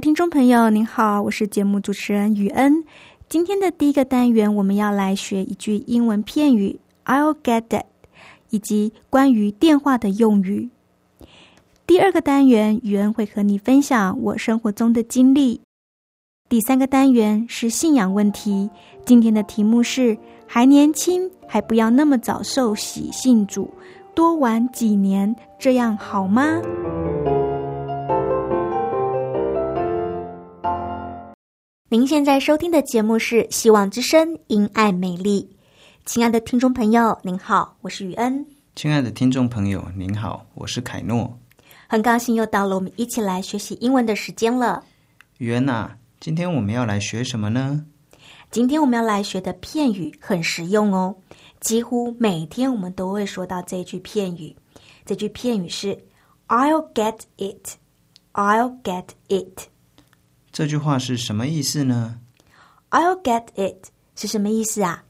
听众朋友，您好，我是节目主持人雨恩。今天的第一个单元，我们要来学一句英文片语 "I'll get it"，以及关于电话的用语。第二个单元，雨恩会和你分享我生活中的经历。第三个单元是信仰问题，今天的题目是：还年轻，还不要那么早受洗信主，多玩几年，这样好吗？您现在收听的节目是《希望之声·因爱美丽》。亲爱的听众朋友，您好，我是雨恩。亲爱的听众朋友，您好，我是凯诺。很高兴又到了我们一起来学习英文的时间了。雨恩呐，今天我们要来学什么呢？今天我们要来学的片语很实用哦，几乎每天我们都会说到这句片语。这句片语是 "I'll get it, I'll get it"。这句话是什么意思呢？I'll get it 是什么意思啊？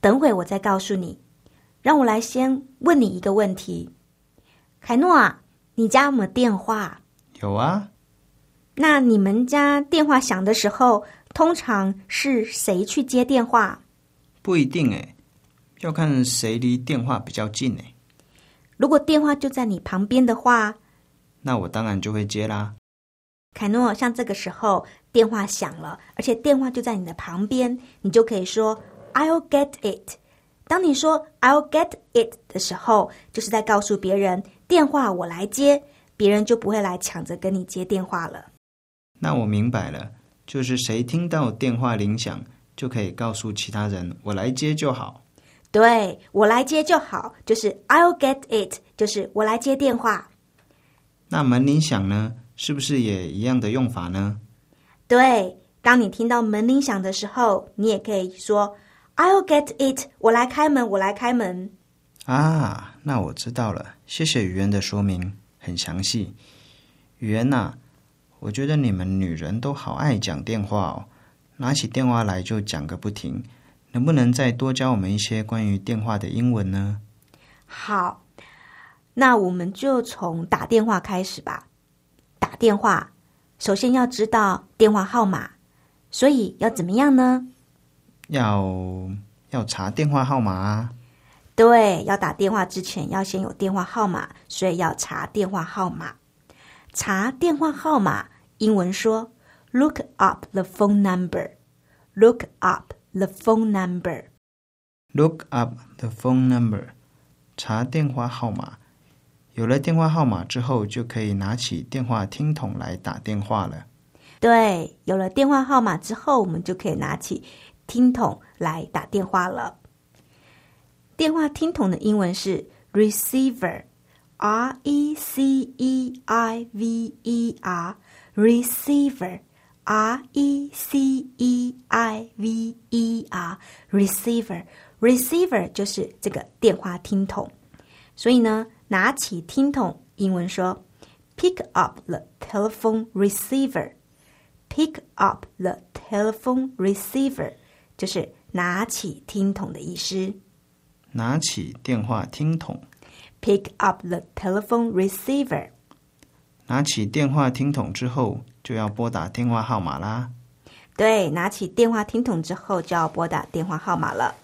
等会我再告诉你。让我来先问你一个问题，凯诺啊，你家有没有电话？有啊。那你们家电话响的时候，通常是谁去接电话？不一定诶，要看谁离电话比较近诶。如果电话就在你旁边的话，那我当然就会接啦。凯诺，像这个时候电话响了，而且电话就在你的旁边，你就可以说 "I'll get it"。当你说 "I'll get it" 的时候，就是在告诉别人电话我来接，别人就不会来抢着跟你接电话了。那我明白了，就是谁听到电话铃响，就可以告诉其他人我来接就好。对我来接就好，就是 "I'll get it"，就是我来接电话。那门铃响呢？是不是也一样的用法呢？对，当你听到门铃响的时候，你也可以说 "I'll get it"，我来开门，我来开门。啊，那我知道了，谢谢语言的说明，很详细。语言呐，我觉得你们女人都好爱讲电话哦，拿起电话来就讲个不停。能不能再多教我们一些关于电话的英文呢？好，那我们就从打电话开始吧。打电话，首先要知道电话号码，所以要怎么样呢？要要查电话号码啊！对，要打电话之前要先有电话号码，所以要查电话号码。查电话号码，英文说 “look up the phone number”。look up the phone number。look up the phone number。查电话号码。有了电话号码之后，就可以拿起电话听筒来打电话了。对，有了电话号码之后，我们就可以拿起听筒来打电话了。电话听筒的英文是 receiver，r e c e i v e r，receiver，r e c e i v e r，receiver，receiver 就是这个电话听筒。所以呢。拿起听筒，英文说：“Pick up the telephone receiver。” Pick up the telephone receiver，就是拿起听筒的意思。拿起电话听筒。Pick up the telephone receiver。拿起电话听筒之后，就要拨打电话号码啦。对，拿起电话听筒之后，就要拨打电话号码了。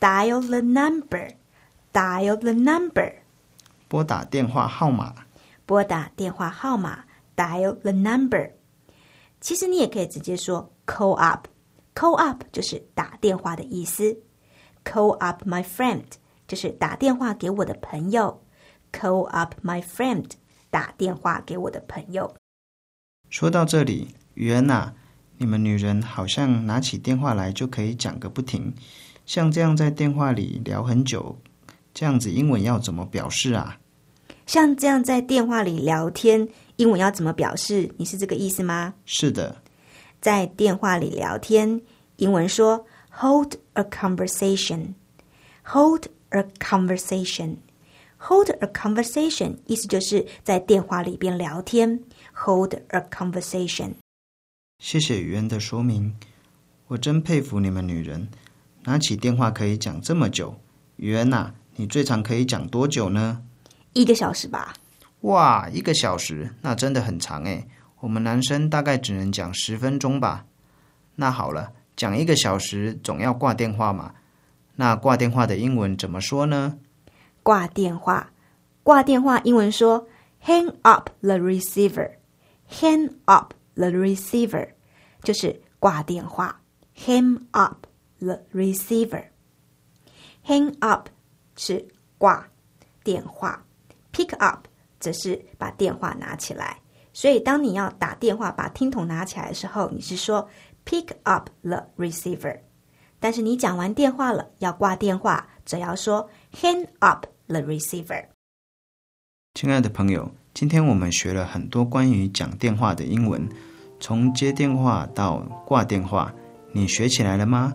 dial the number，dial the number，拨打电话号码。拨打电话号码，dial the number。其实你也可以直接说 call up，call up 就是打电话的意思。call up my friend 就是打电话给我的朋友。call up my friend，打电话给我的朋友。说到这里，雨恩啊，你们女人好像拿起电话来就可以讲个不停，像这样在电话里聊很久，这样子英文要怎么表示啊？像这样在电话里聊天，英文要怎么表示？你是这个意思吗？是的，在电话里聊天，英文说 hold a conversation，hold a conversation，hold a conversation，意思就是在电话里边聊天，hold a conversation。谢谢雨恩的说明，我真佩服你们女人，拿起电话可以讲这么久。雨恩呐，你最长可以讲多久呢？一个小时吧。哇，一个小时，那真的很长诶。我们男生大概只能讲十分钟吧。那好了，讲一个小时总要挂电话嘛。那挂电话的英文怎么说呢？挂电话，挂电话英文说 hang up the receiver。hang up the receiver 就是挂电话。hang up the receiver。hang up 是挂电话。Pick up 则是把电话拿起来，所以当你要打电话把听筒拿起来的时候，你是说 pick up the receiver。但是你讲完电话了要挂电话，则要说 hang up the receiver。亲爱的朋友，今天我们学了很多关于讲电话的英文，从接电话到挂电话，你学起来了吗？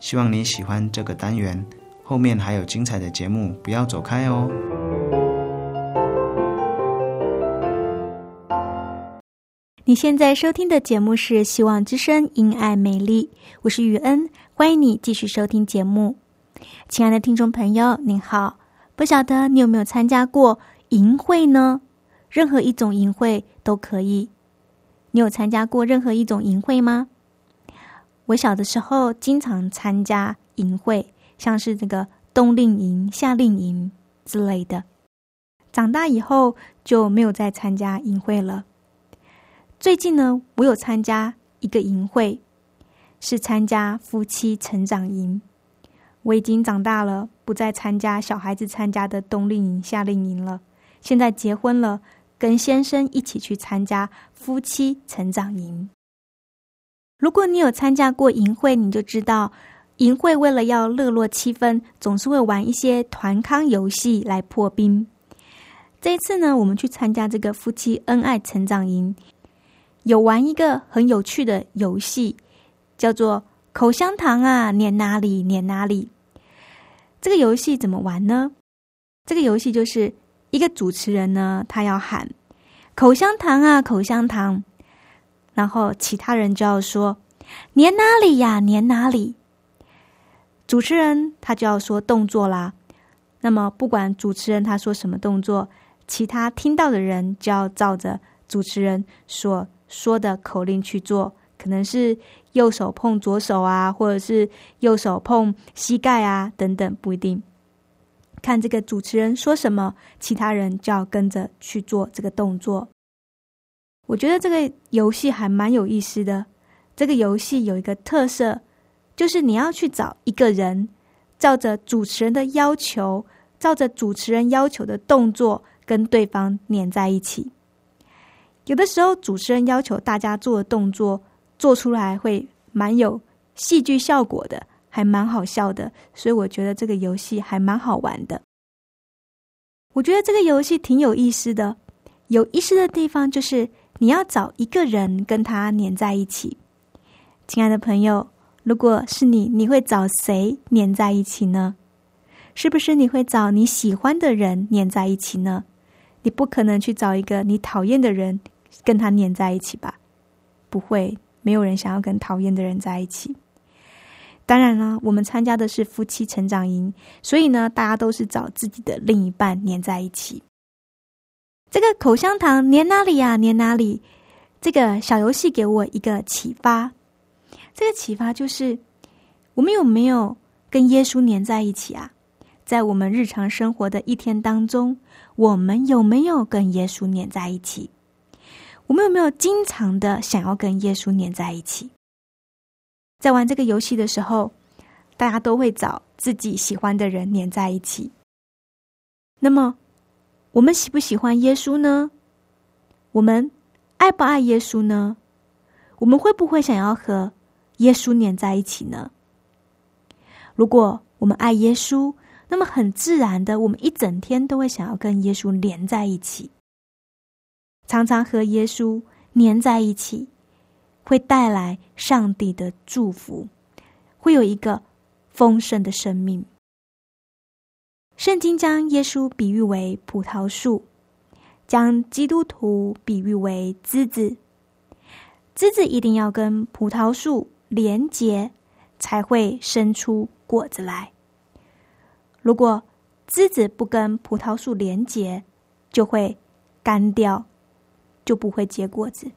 希望你喜欢这个单元，后面还有精彩的节目，不要走开哦。你现在收听的节目是《希望之声·因爱美丽》，我是雨恩，欢迎你继续收听节目。亲爱的听众朋友，您好，不晓得你有没有参加过营会呢？任何一种营会都可以。你有参加过任何一种营会吗？我小的时候经常参加营会，像是这个冬令营、夏令营之类的。长大以后就没有再参加营会了。最近呢，我有参加一个营会，是参加夫妻成长营。我已经长大了，不再参加小孩子参加的冬令营、夏令营了。现在结婚了，跟先生一起去参加夫妻成长营。如果你有参加过营会，你就知道，营会为了要热络气氛，总是会玩一些团康游戏来破冰。这一次呢，我们去参加这个夫妻恩爱成长营。有玩一个很有趣的游戏，叫做“口香糖啊，粘哪里粘哪里”。这个游戏怎么玩呢？这个游戏就是一个主持人呢，他要喊“口香糖啊，口香糖”，然后其他人就要说“粘哪里呀，粘哪里”。主持人他就要说动作啦。那么不管主持人他说什么动作，其他听到的人就要照着主持人说。说的口令去做，可能是右手碰左手啊，或者是右手碰膝盖啊，等等，不一定。看这个主持人说什么，其他人就要跟着去做这个动作。我觉得这个游戏还蛮有意思的。这个游戏有一个特色，就是你要去找一个人，照着主持人的要求，照着主持人要求的动作，跟对方粘在一起。有的时候，主持人要求大家做的动作做出来会蛮有戏剧效果的，还蛮好笑的，所以我觉得这个游戏还蛮好玩的。我觉得这个游戏挺有意思的，有意思的地方就是你要找一个人跟他粘在一起。亲爱的朋友，如果是你，你会找谁粘在一起呢？是不是你会找你喜欢的人粘在一起呢？你不可能去找一个你讨厌的人。跟他黏在一起吧，不会，没有人想要跟讨厌的人在一起。当然了，我们参加的是夫妻成长营，所以呢，大家都是找自己的另一半黏在一起。这个口香糖粘哪里呀？粘哪里？这个小游戏给我一个启发。这个启发就是，我们有没有跟耶稣黏在一起啊？在我们日常生活的一天当中，我们有没有跟耶稣黏在一起？我们有没有经常的想要跟耶稣黏在一起？在玩这个游戏的时候，大家都会找自己喜欢的人黏在一起。那么，我们喜不喜欢耶稣呢？我们爱不爱耶稣呢？我们会不会想要和耶稣黏在一起呢？如果我们爱耶稣，那么很自然的，我们一整天都会想要跟耶稣连在一起。常常和耶稣粘在一起，会带来上帝的祝福，会有一个丰盛的生命。圣经将耶稣比喻为葡萄树，将基督徒比喻为枝子。枝子一定要跟葡萄树连结，才会生出果子来。如果枝子不跟葡萄树连结，就会干掉。就不会结果子。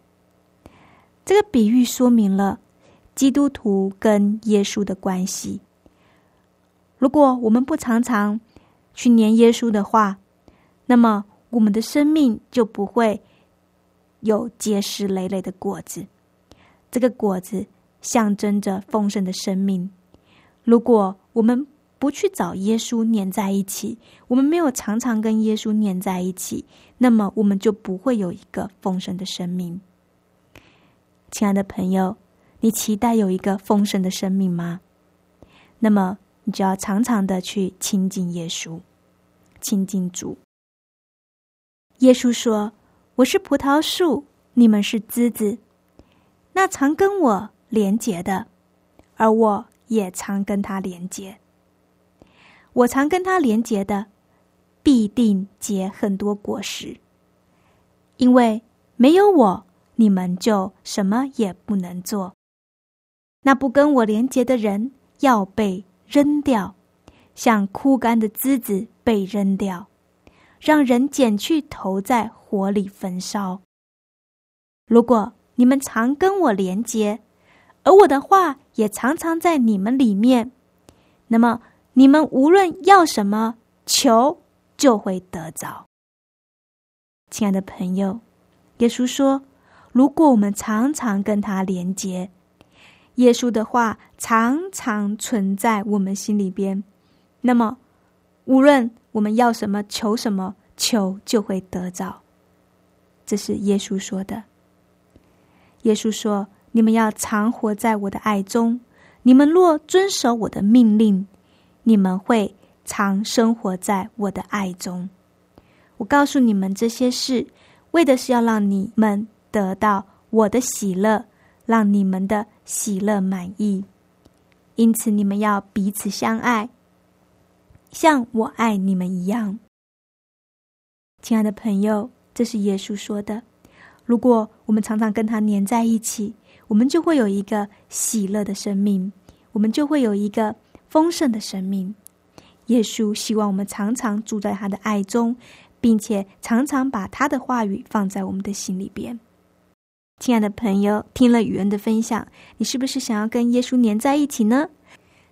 这个比喻说明了基督徒跟耶稣的关系。如果我们不常常去念耶稣的话，那么我们的生命就不会有结实累累的果子。这个果子象征着丰盛的生命。如果我们不去找耶稣黏在一起，我们没有常常跟耶稣黏在一起，那么我们就不会有一个丰盛的生命。亲爱的朋友，你期待有一个丰盛的生命吗？那么你就要常常的去亲近耶稣，亲近主。耶稣说：“我是葡萄树，你们是枝子。那常跟我连结的，而我也常跟他连结。”我常跟他连结的，必定结很多果实。因为没有我，你们就什么也不能做。那不跟我连结的人要被扔掉，像枯干的枝子被扔掉，让人捡去投在火里焚烧。如果你们常跟我连结，而我的话也常常在你们里面，那么。你们无论要什么，求就会得着。亲爱的朋友，耶稣说：“如果我们常常跟他连接，耶稣的话常常存在我们心里边，那么无论我们要什么，求什么，求就会得着。”这是耶稣说的。耶稣说：“你们要常活在我的爱中，你们若遵守我的命令。”你们会常生活在我的爱中。我告诉你们这些事，为的是要让你们得到我的喜乐，让你们的喜乐满意。因此，你们要彼此相爱，像我爱你们一样。亲爱的朋友，这是耶稣说的。如果我们常常跟他黏在一起，我们就会有一个喜乐的生命，我们就会有一个。丰盛的生命，耶稣希望我们常常住在他的爱中，并且常常把他的话语放在我们的心里边。亲爱的朋友，听了雨恩的分享，你是不是想要跟耶稣粘在一起呢？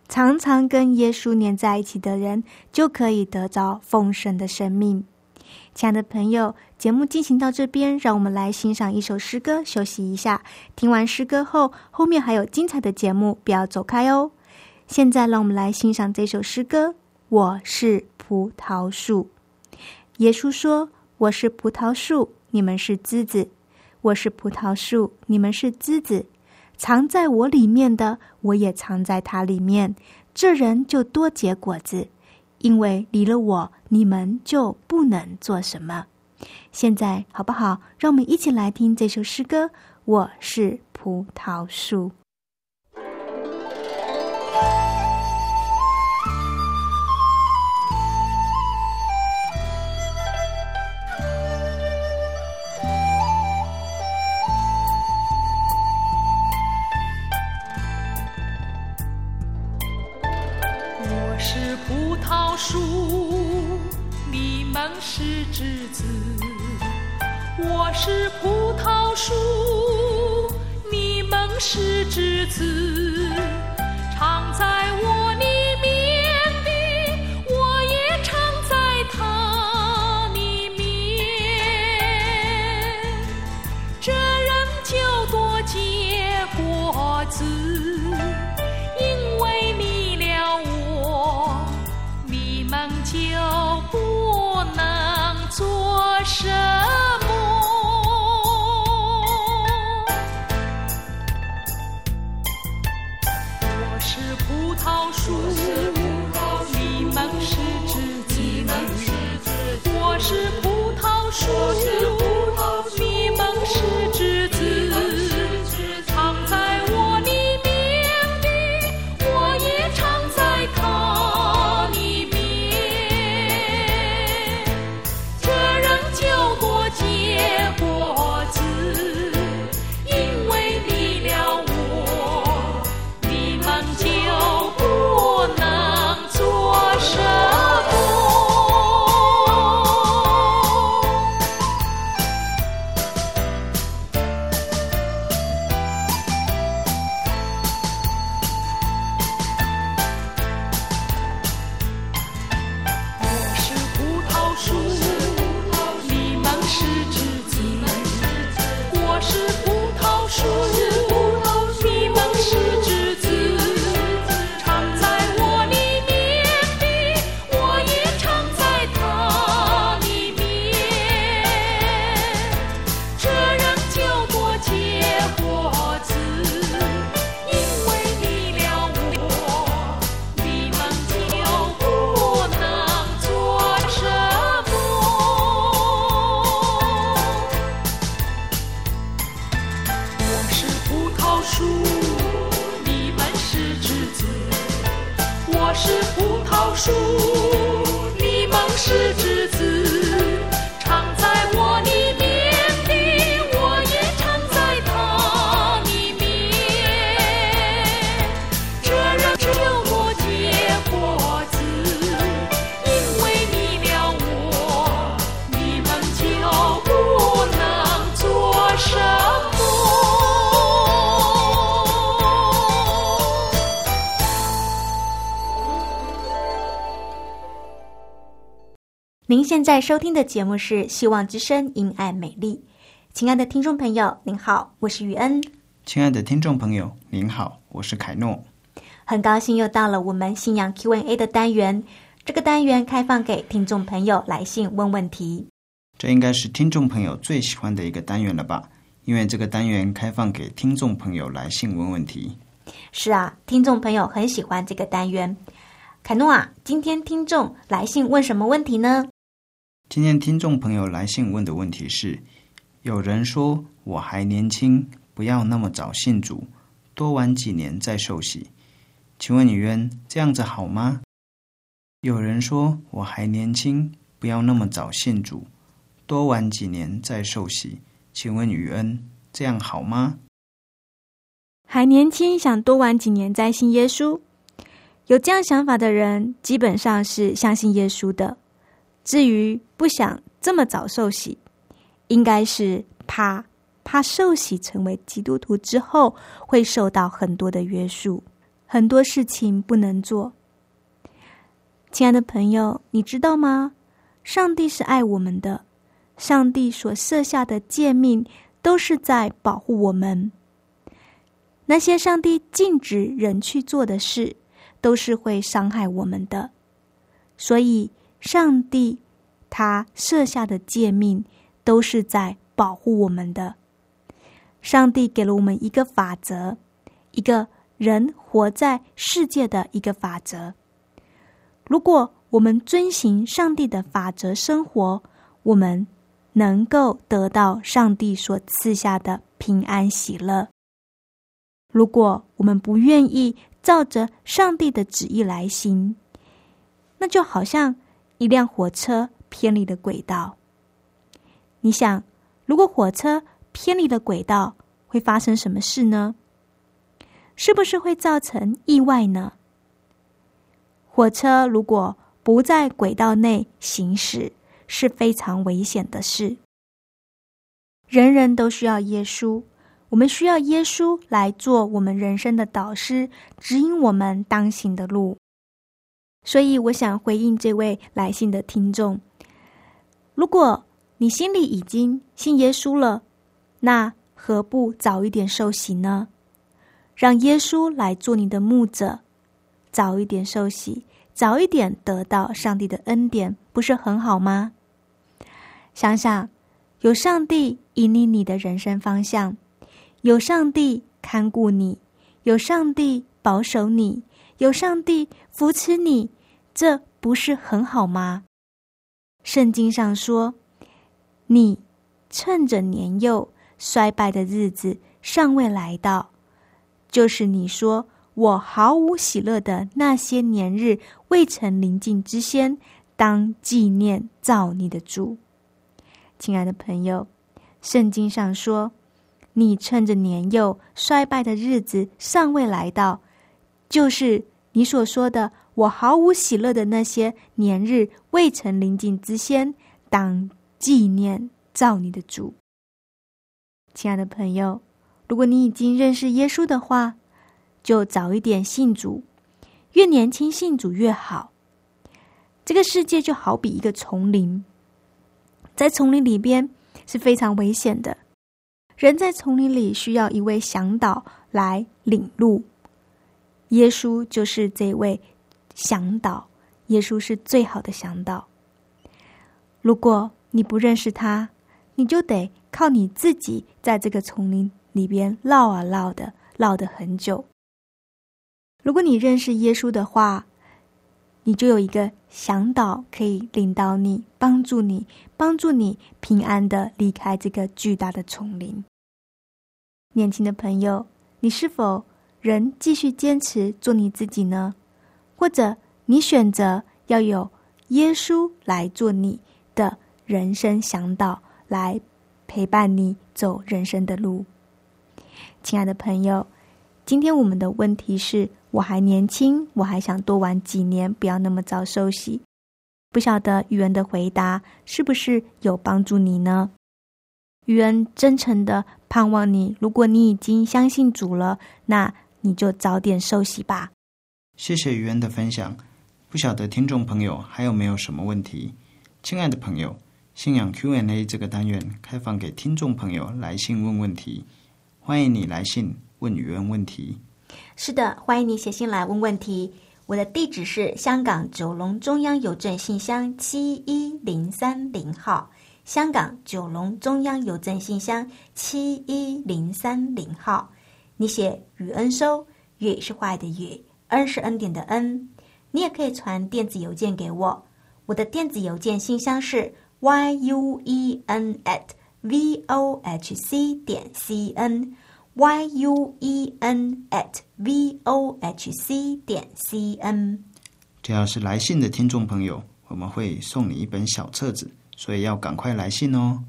常常跟耶稣粘在一起的人，就可以得着丰盛的生命。亲爱的朋友，节目进行到这边，让我们来欣赏一首诗歌，休息一下。听完诗歌后，后面还有精彩的节目，不要走开哦。现在，让我们来欣赏这首诗歌。我是葡萄树。耶稣说：“我是葡萄树，你们是枝子。我是葡萄树，你们是枝子。藏在我里面的，我也藏在它里面。这人就多结果子，因为离了我，你们就不能做什么。现在，好不好？让我们一起来听这首诗歌。我是葡萄树。”，是葡萄树，你们是枝子。我是葡萄树，你们您现在收听的节目是《希望之声·因爱美丽》。亲爱的听众朋友，您好，我是雨恩，亲爱的听众朋友，您好，我是凯诺。很高兴又到了我们信仰 Q&A 的单元。这个单元开放给听众朋友来信问问题。这应该是听众朋友最喜欢的一个单元了吧？因为这个单元开放给听众朋友来信问问题。是啊，听众朋友很喜欢这个单元。凯诺啊，今天听众来信问什么问题呢？今天听众朋友来信问的问题是：有人说我还年轻，不要那么早信主，多玩几年再受洗。请问女渊这样子好吗？有人说我还年轻，不要那么早信主，多玩几年再受洗。请问雨恩这样好吗？还年轻，想多玩几年再信耶稣。有这样想法的人，基本上是相信耶稣的。至于不想这么早受洗，应该是怕怕受洗成为基督徒之后会受到很多的约束，很多事情不能做。亲爱的朋友，你知道吗？上帝是爱我们的，上帝所设下的诫命都是在保护我们。那些上帝禁止人去做的事，都是会伤害我们的。所以，上帝他设下的诫命都是在保护我们的。上帝给了我们一个法则，一个人活在世界的一个法则。如果我们遵循上帝的法则生活，我们能够得到上帝所赐下的平安喜乐。如果我们不愿意照着上帝的旨意来行，那就好像一辆火车偏离了轨道。你想，如果火车偏离了轨道，会发生什么事呢？是不是会造成意外呢？火车如果不在轨道内行驶，是非常危险的事。人人都需要耶稣。我们需要耶稣来做我们人生的导师，指引我们当行的路。所以，我想回应这位来信的听众：如果你心里已经信耶稣了，那何不早一点受洗呢？让耶稣来做你的牧者，早一点受洗，早一点得到上帝的恩典，不是很好吗？想想，有上帝引领你的人生方向，有上帝看顾你，有上帝保守你，有上帝扶持你，这不是很好吗？圣经上说：“你趁着年幼衰败的日子尚未来到，就是你说。”我毫无喜乐的那些年日未曾临近之先，当纪念造你的主。亲爱的朋友，圣经上说：“你趁着年幼衰败的日子尚未来到，就是你所说的我毫无喜乐的那些年日未曾临近之先，当纪念造你的主。”亲爱的朋友，如果你已经认识耶稣的话，就早一点信主，越年轻信主越好。这个世界就好比一个丛林，在丛林里边是非常危险的。人在丛林里需要一位向导来领路，耶稣就是这位向导。耶稣是最好的向导。如果你不认识他，你就得靠你自己在这个丛林里边绕啊绕的，绕的很久。如果你认识耶稣的话，你就有一个向导可以领导你，帮助你，帮助你平安的离开这个巨大的丛林。年轻的朋友，你是否仍继续坚持做你自己呢？或者你选择要有耶稣来做你的人生向导，来陪伴你走人生的路？亲爱的朋友，今天我们的问题是。我还年轻，我还想多玩几年，不要那么早休息。不晓得雨恩的回答是不是有帮助你呢？雨恩真诚的盼望你，如果你已经相信主了，那你就早点休息吧。谢谢于恩的分享。不晓得听众朋友还有没有什么问题？亲爱的朋友，信仰 Q&A 这个单元开放给听众朋友来信问问题，欢迎你来信问雨恩问题。是的，欢迎你写信来问问题。我的地址是香港九龙中央邮政信箱七一零三零号。香港九龙中央邮政信箱七一零三零号。你写雨恩收，雨是坏的雨，恩是恩典的恩。你也可以传电子邮件给我，我的电子邮件信箱是 y u e n at v o h c 点 c n。y u e n at v o h c 点 c n。只要是来信的听众朋友，我们会送你一本小册子，所以要赶快来信哦。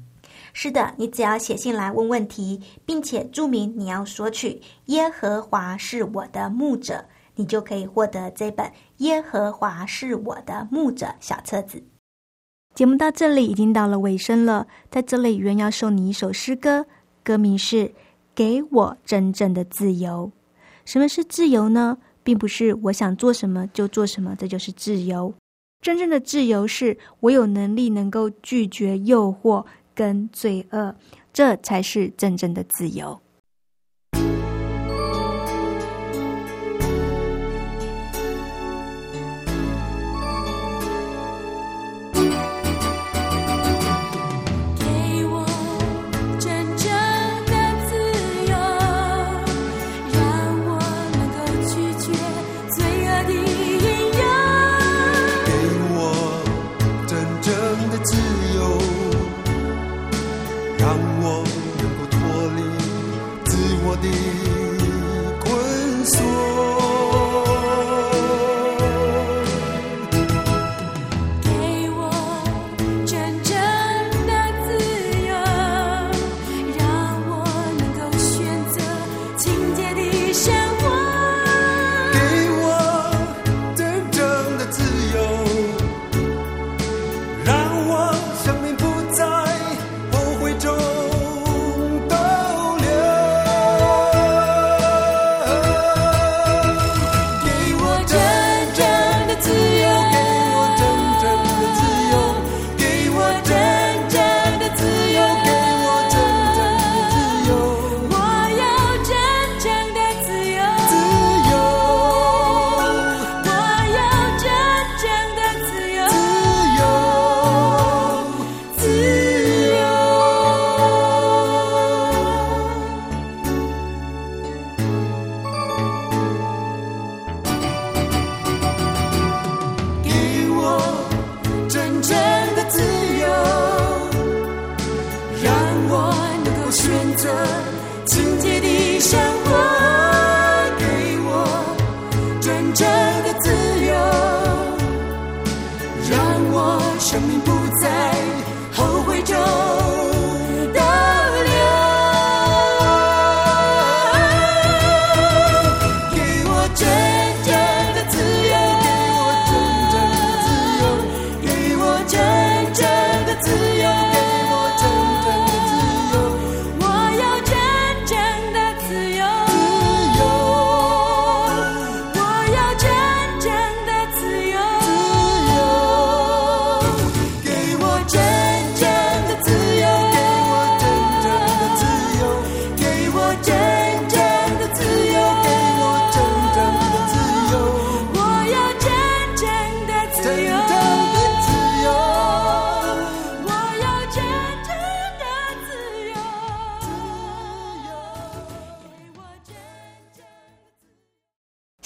是的，你只要写信来问问题，并且注明你要索取“耶和华是我的牧者”，你就可以获得这本《耶和华是我的牧者》小册子。节目到这里已经到了尾声了，在这里，原要送你一首诗歌，歌名是。给我真正的自由。什么是自由呢？并不是我想做什么就做什么，这就是自由。真正的自由是我有能力能够拒绝诱惑跟罪恶，这才是真正的自由。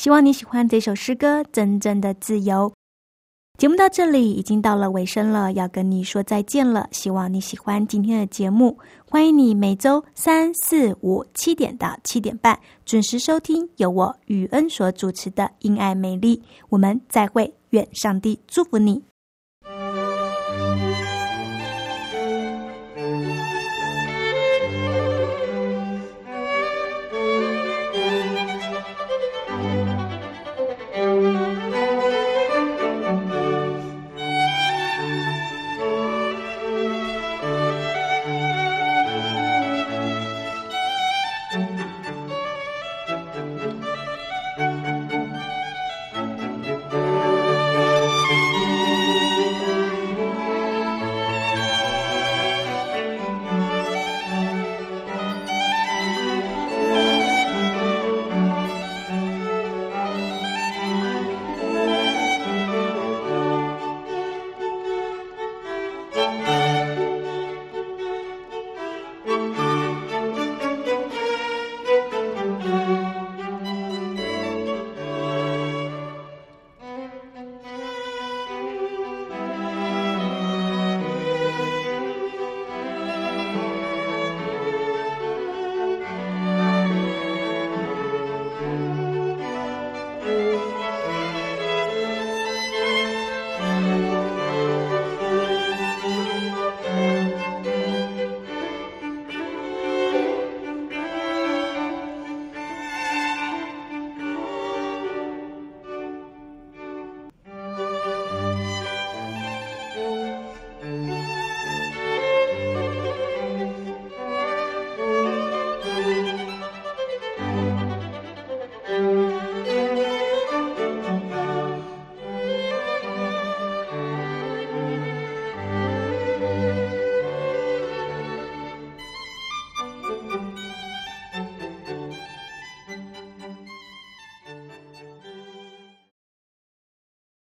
希望你喜欢这首诗歌《真正的自由》。节目到这里已经到了尾声了，要跟你说再见了。希望你喜欢今天的节目，欢迎你每周三、四、五七点到七点半准时收听由我雨恩所主持的《因爱美丽》。我们再会，愿上帝祝福你。